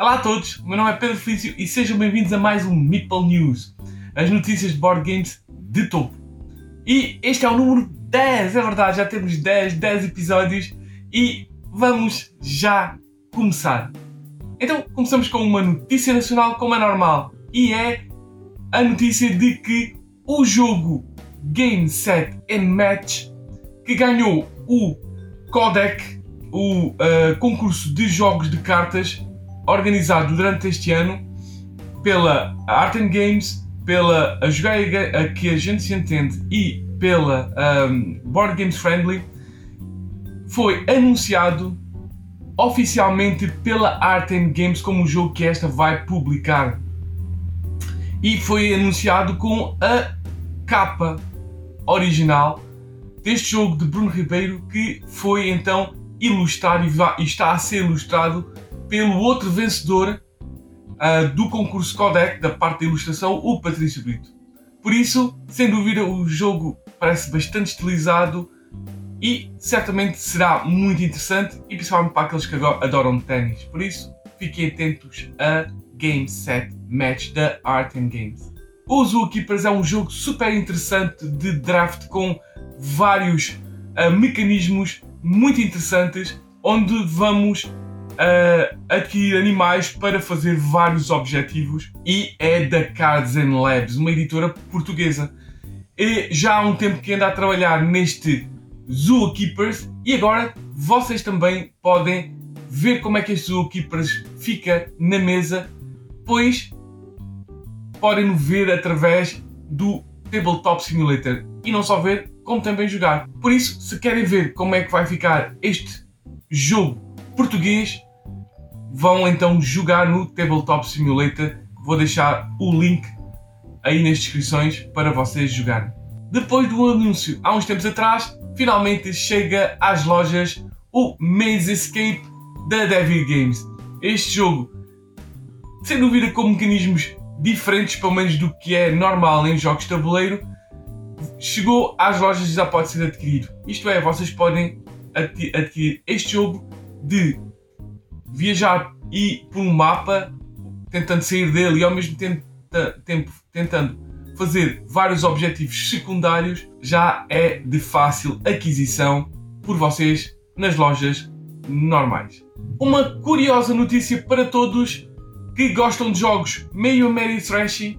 Olá a todos, o meu nome é Pedro Felício e sejam bem-vindos a mais um Meeple News, as notícias de board games de topo. E este é o número 10, é verdade, já temos 10, 10 episódios e vamos já começar. Então começamos com uma notícia nacional como é normal e é a notícia de que o jogo Game Set and Match que ganhou o Codec, o uh, concurso de jogos de cartas organizado durante este ano pela Art and Games, pela a Jogar a que a gente se entende e pela um, Board Games Friendly, foi anunciado oficialmente pela Art and Games como o jogo que esta vai publicar. E foi anunciado com a capa original deste jogo de Bruno Ribeiro que foi então ilustrado e está a ser ilustrado pelo outro vencedor uh, do concurso Codec da parte da ilustração, o Patrício Brito. Por isso, sem dúvida, o jogo parece bastante estilizado e certamente será muito interessante e principalmente para aqueles que adoram ténis. Por isso, fiquem atentos a Game Set Match da Art and Games. O Zookeepers é um jogo super interessante de draft com vários uh, mecanismos muito interessantes onde vamos uh, adquirir animais para fazer vários objetivos e é da Cards and Labs, uma editora portuguesa. E já há um tempo que anda a trabalhar neste Zookeepers e agora vocês também podem ver como é que este Zookeepers fica na mesa, pois podem ver através do Tabletop Simulator e não só ver, como também jogar. Por isso, se querem ver como é que vai ficar este jogo português, vão então jogar no Tabletop Simulator. Vou deixar o link aí nas descrições para vocês jogarem. Depois do anúncio há uns tempos atrás, finalmente chega às lojas o Maze Escape da Devil Games. Este jogo, sem dúvida com mecanismos diferentes, pelo menos do que é normal em jogos de tabuleiro, chegou às lojas e já pode ser adquirido. Isto é, vocês podem adquirir este jogo de viajar e por um mapa, tentando sair dele e ao mesmo tempo, tempo tentando fazer vários objetivos secundários, já é de fácil aquisição por vocês nas lojas normais. Uma curiosa notícia para todos que gostam de jogos meio meio trashy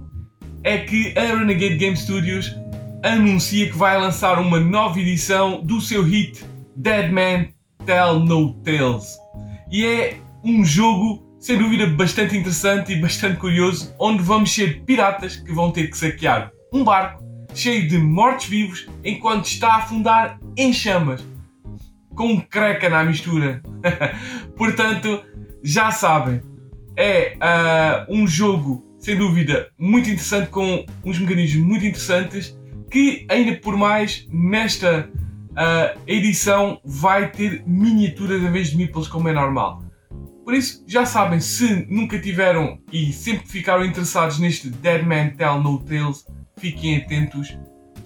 é que a Renegade Game Studios anuncia que vai lançar uma nova edição do seu hit Dead Man Tell No Tales. E é um jogo, sem dúvida, bastante interessante e bastante curioso, onde vamos ser piratas que vão ter que saquear um barco cheio de mortos-vivos enquanto está a afundar em chamas, com um creca na mistura. Portanto, já sabem, é uh, um jogo, sem dúvida, muito interessante, com uns mecanismos muito interessantes, que ainda por mais nesta uh, edição vai ter miniaturas em vez de meeples como é normal. Por isso, já sabem, se nunca tiveram e sempre ficaram interessados neste Dead Man Tell No Tales, fiquem atentos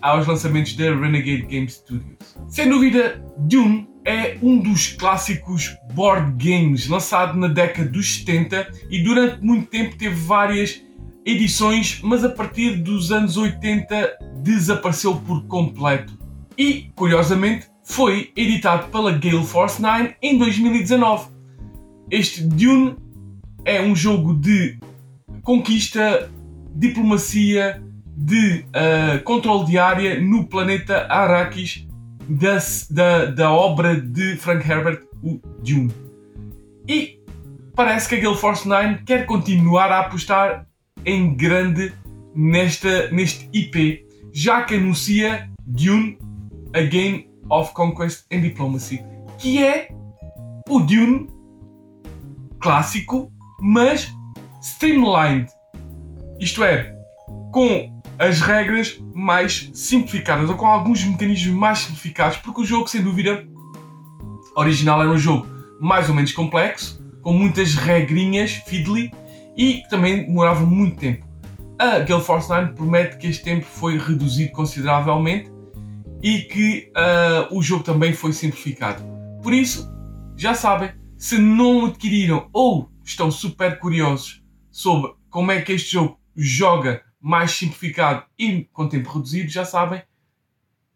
aos lançamentos da Renegade Game Studios. Sem dúvida, Dune é um dos clássicos board games lançado na década dos 70 e durante muito tempo teve várias edições, mas a partir dos anos 80 desapareceu por completo. E, curiosamente, foi editado pela Gale Force 9 em 2019. Este Dune é um jogo de conquista, diplomacia, de uh, controle de área no planeta Arrakis da, da, da obra de Frank Herbert, o Dune. E parece que a Gale Force 9 quer continuar a apostar em grande nesta, neste IP, já que anuncia Dune, A Game of Conquest and Diplomacy, que é o Dune clássico, mas streamlined. Isto é, com as regras mais simplificadas, ou com alguns mecanismos mais simplificados, porque o jogo, sem dúvida, original era um jogo mais ou menos complexo, com muitas regrinhas, fiddly, e também demorava muito tempo. A Gale Force 9 promete que este tempo foi reduzido consideravelmente e que uh, o jogo também foi simplificado. Por isso, já sabem, se não adquiriram ou estão super curiosos sobre como é que este jogo joga mais simplificado e com tempo reduzido, já sabem,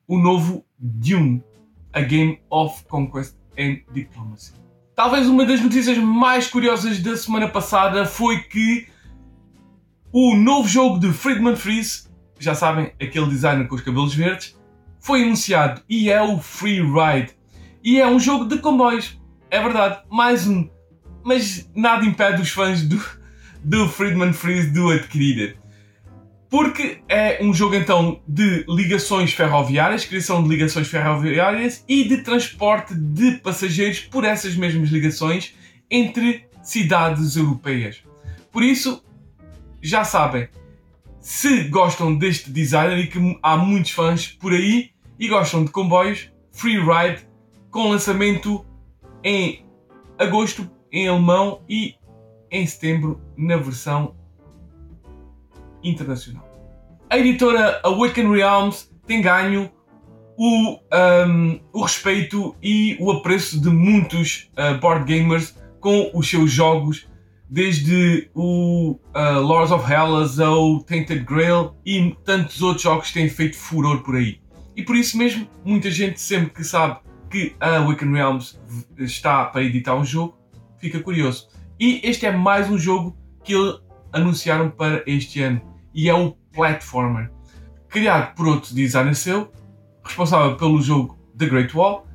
o novo Dune, a Game of Conquest and Diplomacy. Talvez uma das notícias mais curiosas da semana passada foi que o novo jogo de Friedman Freeze, já sabem, aquele designer com os cabelos verdes, foi anunciado e é o Free Ride. E é um jogo de comboios. É verdade, mais um. Mas nada impede os fãs do, do Friedman Freeze de o adquirir. Porque é um jogo então de ligações ferroviárias, criação de ligações ferroviárias e de transporte de passageiros por essas mesmas ligações entre cidades europeias. Por isso, já sabem, se gostam deste designer e que há muitos fãs por aí e gostam de comboios, Free Ride com lançamento em agosto em alemão e em setembro na versão internacional. A editora Awaken Realms tem ganho o, um, o respeito e o apreço de muitos uh, board gamers com os seus jogos, desde o uh, Lords of Hellas ao Tainted Grail e tantos outros jogos que têm feito furor por aí. E por isso mesmo, muita gente sempre que sabe que a Awaken Realms está para editar um jogo, fica curioso. E este é mais um jogo que eles anunciaram para este ano. E é o Platformer. Criado por outro designer seu, responsável pelo jogo The Great Wall.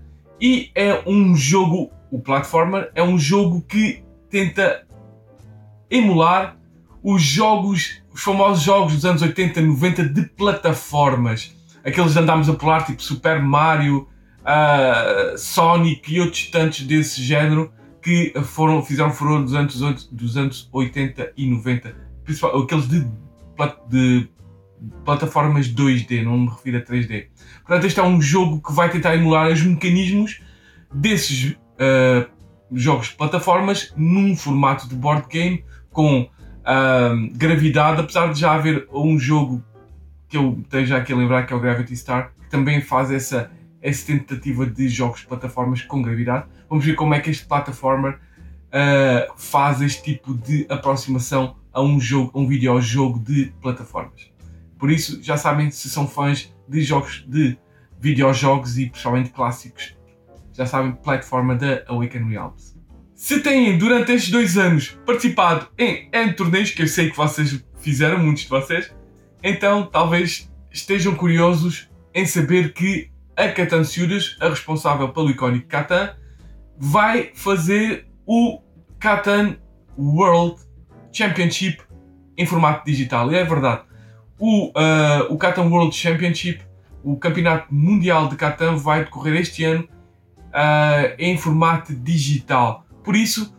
E é um jogo, o Platformer, é um jogo que tenta emular os jogos, os famosos jogos dos anos 80, 90 de plataformas. Aqueles andámos a pular, tipo Super Mario, uh, Sonic e outros tantos desse género que foram, fizeram furor dos anos, dos anos 80 e 90, principalmente aqueles de, de plataformas 2D, não me refiro a 3D. Portanto, este é um jogo que vai tentar emular os mecanismos desses uh, jogos de plataformas num formato de board game com gravidade, apesar de já haver um jogo que eu esteja aqui a lembrar que é o Gravity Star, que também faz essa, essa tentativa de jogos de plataformas com gravidade. Vamos ver como é que este platformer uh, faz este tipo de aproximação a um jogo, a um videojogo de plataformas. Por isso, já sabem, se são fãs de jogos de videojogos e principalmente clássicos, já sabem, plataforma da Awaken Realms. Se têm, durante estes dois anos, participado em N torneios, que eu sei que vocês fizeram, muitos de vocês, então talvez estejam curiosos em saber que a Catan Studios, a responsável pelo icónico Catan, vai fazer o Catan World Championship em formato digital. E é verdade. O, uh, o Catan World Championship, o Campeonato Mundial de Catan, vai decorrer este ano uh, em formato digital. Por isso,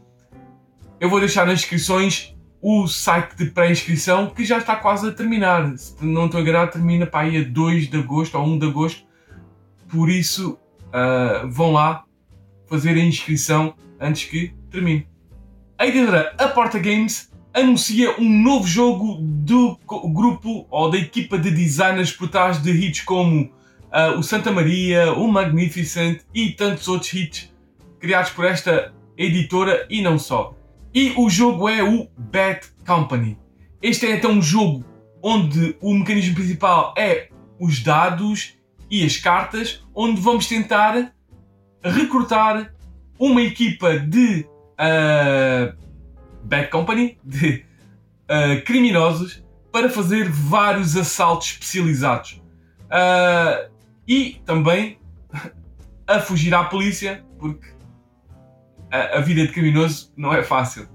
eu vou deixar nas descrições o site de pré-inscrição que já está quase a terminar. Se não estou enganado, termina para aí a 2 de agosto ou 1 de agosto. Por isso, uh, vão lá fazer a inscrição antes que termine. A editora Aporta Games anuncia um novo jogo do grupo ou da equipa de designers por trás de hits como uh, o Santa Maria, o Magnificent e tantos outros hits criados por esta editora e não só. E o jogo é o Bad Company. Este é então um jogo onde o mecanismo principal é os dados e as cartas, onde vamos tentar recrutar uma equipa de uh, Bad Company, de uh, criminosos, para fazer vários assaltos especializados. Uh, e também a fugir à polícia, porque a, a vida de criminoso não é fácil.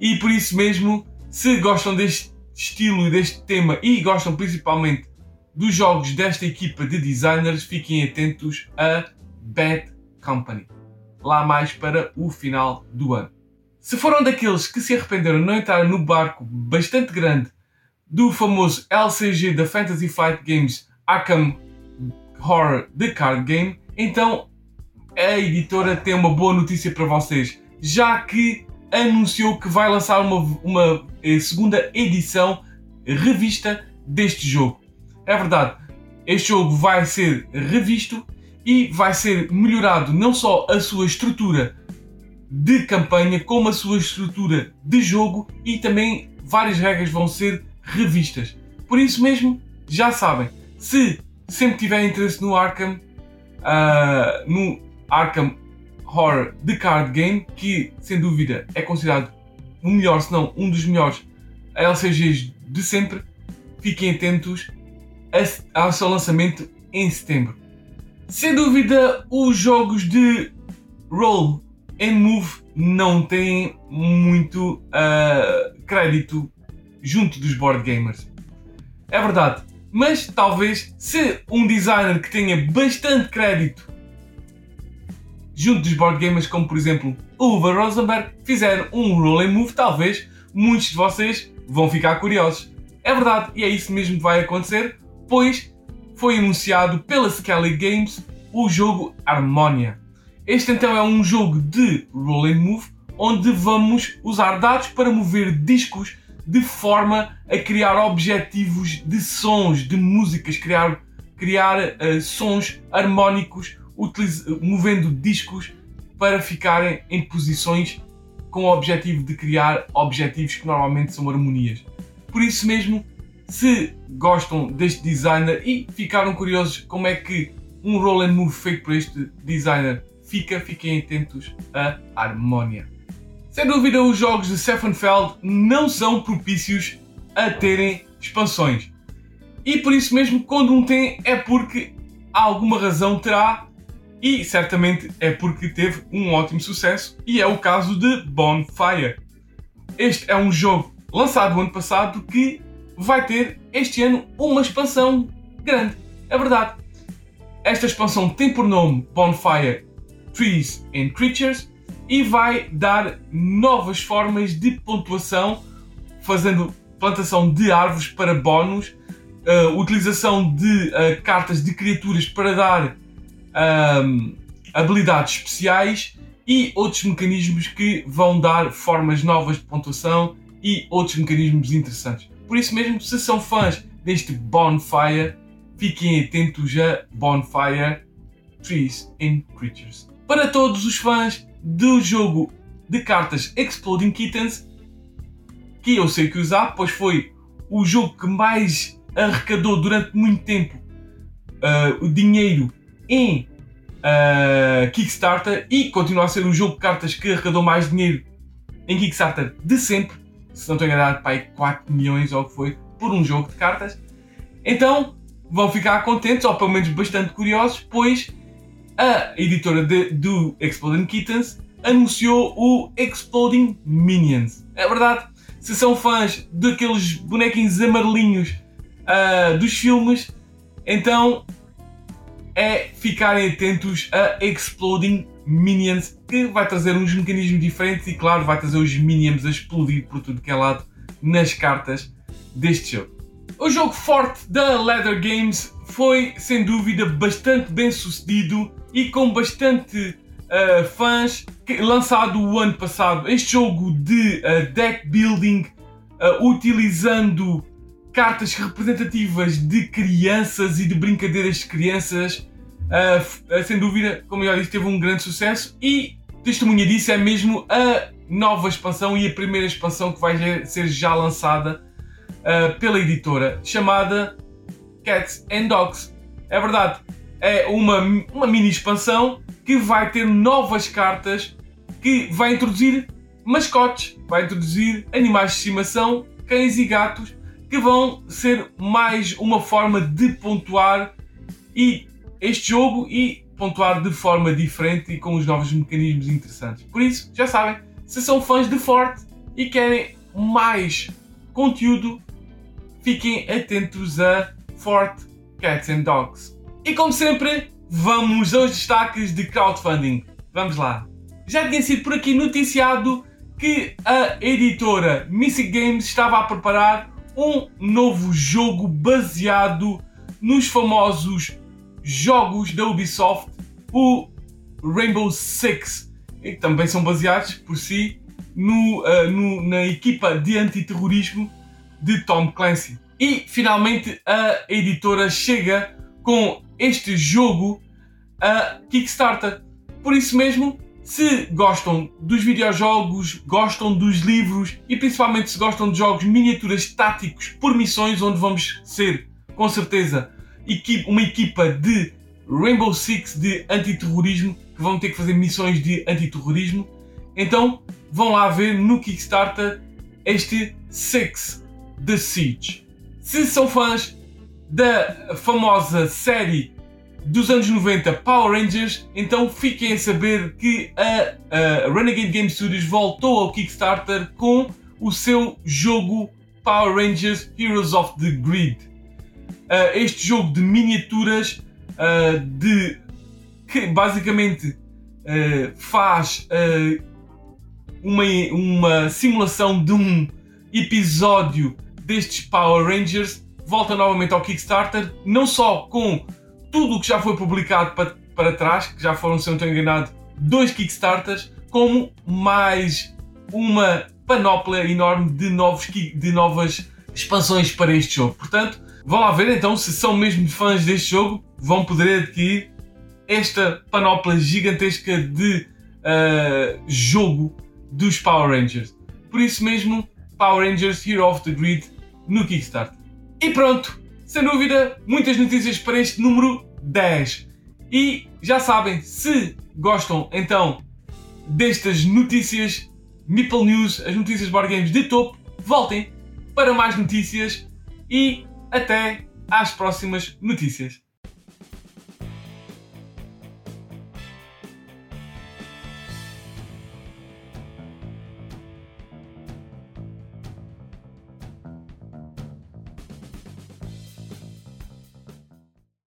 E por isso mesmo, se gostam deste estilo e deste tema e gostam principalmente dos jogos desta equipa de designers, fiquem atentos a Bad Company. Lá mais para o final do ano. Se foram daqueles que se arrependeram de não entrar no barco bastante grande do famoso LCG da Fantasy Flight Games Arkham Horror The Card Game, então a editora tem uma boa notícia para vocês, já que anunciou que vai lançar uma, uma eh, segunda edição revista deste jogo. É verdade, este jogo vai ser revisto e vai ser melhorado não só a sua estrutura de campanha, como a sua estrutura de jogo e também várias regras vão ser revistas. Por isso mesmo, já sabem, se sempre tiver interesse no Arkham, uh, no Arkham Horror The Card Game, que sem dúvida é considerado o melhor, se não um dos melhores LCGs de sempre, fiquem atentos ao seu lançamento em setembro. Sem dúvida, os jogos de Roll and Move não têm muito uh, crédito junto dos board gamers. É verdade, mas talvez se um designer que tenha bastante crédito junto dos board gamers, como por exemplo o Uwe Rosenberg, fizer um roll and move, talvez muitos de vocês vão ficar curiosos. É verdade, e é isso mesmo que vai acontecer, pois foi anunciado pela Skelly Games o jogo Harmonia. Este então é um jogo de roll and move onde vamos usar dados para mover discos de forma a criar objetivos de sons, de músicas, criar, criar uh, sons harmónicos, movendo discos para ficarem em posições com o objetivo de criar objetivos que normalmente são harmonias. Por isso mesmo, se gostam deste designer e ficaram curiosos como é que um roll and move feito por este designer fica, fiquem atentos a Harmonia. Sem dúvida, os jogos de Seffenfeld não são propícios a terem expansões. E por isso mesmo, quando um tem, é porque alguma razão terá e certamente é porque teve um ótimo sucesso e é o caso de Bonfire. Este é um jogo lançado no ano passado que vai ter este ano uma expansão grande. É verdade. Esta expansão tem por nome Bonfire Trees and Creatures e vai dar novas formas de pontuação, fazendo plantação de árvores para bónus, uh, utilização de uh, cartas de criaturas para dar habilidades especiais e outros mecanismos que vão dar formas novas de pontuação e outros mecanismos interessantes. Por isso mesmo, se são fãs deste Bonfire, fiquem atentos a Bonfire Trees and Creatures. Para todos os fãs do jogo de cartas Exploding Kittens, que eu sei que usar, pois foi o jogo que mais arrecadou durante muito tempo uh, o dinheiro em uh, Kickstarter e continua a ser o jogo de cartas que arrecadou mais dinheiro em Kickstarter de sempre. Se não estou enganado, pai, 4 milhões ou o que foi por um jogo de cartas. Então vão ficar contentes, ou pelo menos bastante curiosos, pois a editora de, do Exploding Kittens anunciou o Exploding Minions. É verdade, se são fãs daqueles bonequinhos amarelinhos uh, dos filmes, então é ficarem atentos a Exploding Minions, que vai trazer uns mecanismos diferentes e, claro, vai trazer os Minions a explodir por tudo que é lado nas cartas deste jogo. O jogo forte da Leather Games foi, sem dúvida, bastante bem sucedido e com bastante uh, fãs, que, lançado o ano passado. Este jogo de uh, deck building, uh, utilizando cartas representativas de crianças e de brincadeiras de crianças. sem dúvida, como eu já disse, teve um grande sucesso e testemunha disso é mesmo a nova expansão e a primeira expansão que vai ser já lançada pela editora, chamada Cats and Dogs. É verdade, é uma, uma mini expansão que vai ter novas cartas, que vai introduzir mascotes, vai introduzir animais de estimação, cães e gatos, que vão ser mais uma forma de pontuar e este jogo e pontuar de forma diferente e com os novos mecanismos interessantes. Por isso, já sabem, se são fãs de Forte e querem mais conteúdo, fiquem atentos a Forte Cats and Dogs. E como sempre, vamos aos destaques de crowdfunding. Vamos lá. Já tinha sido por aqui noticiado que a editora Mystic Games estava a preparar um novo jogo baseado nos famosos jogos da Ubisoft, o Rainbow Six, e também são baseados por si no, uh, no, na equipa de antiterrorismo de Tom Clancy. E finalmente a editora chega com este jogo a Kickstarter. Por isso mesmo, Se gostam dos videojogos, gostam dos livros e principalmente se gostam de jogos miniaturas táticos por missões, onde vamos ser, com certeza, uma equipa de Rainbow Six de antiterrorismo, que vão ter que fazer missões de antiterrorismo, então vão lá ver no Kickstarter este Six The Siege. Se são fãs da famosa série dos anos 90 Power Rangers, então fiquem a saber que a, a Renegade Game Studios voltou ao Kickstarter com o seu jogo Power Rangers Heroes of the Grid. Uh, este jogo de miniaturas uh, de que basicamente uh, faz uma, uma simulação de um episódio destes Power Rangers volta novamente ao Kickstarter, não só com tudo o que já foi publicado para, para trás, que já foram, se não estou enganado, dois Kickstarters, como mais uma panóplia enorme de, novos, de novas expansões para este jogo. Portanto, vão lá ver então se são mesmo fãs deste jogo, vão poder adquirir esta panóplia gigantesca de uh, jogo dos Power Rangers. Por isso mesmo, Power Rangers Hero of the Grid no Kickstarter. E pronto, sem dúvida, muitas notícias para este número 10. E já sabem, se gostam então destas notícias, Meeple News, as notícias board games de topo, voltem para mais notícias e até às próximas notícias.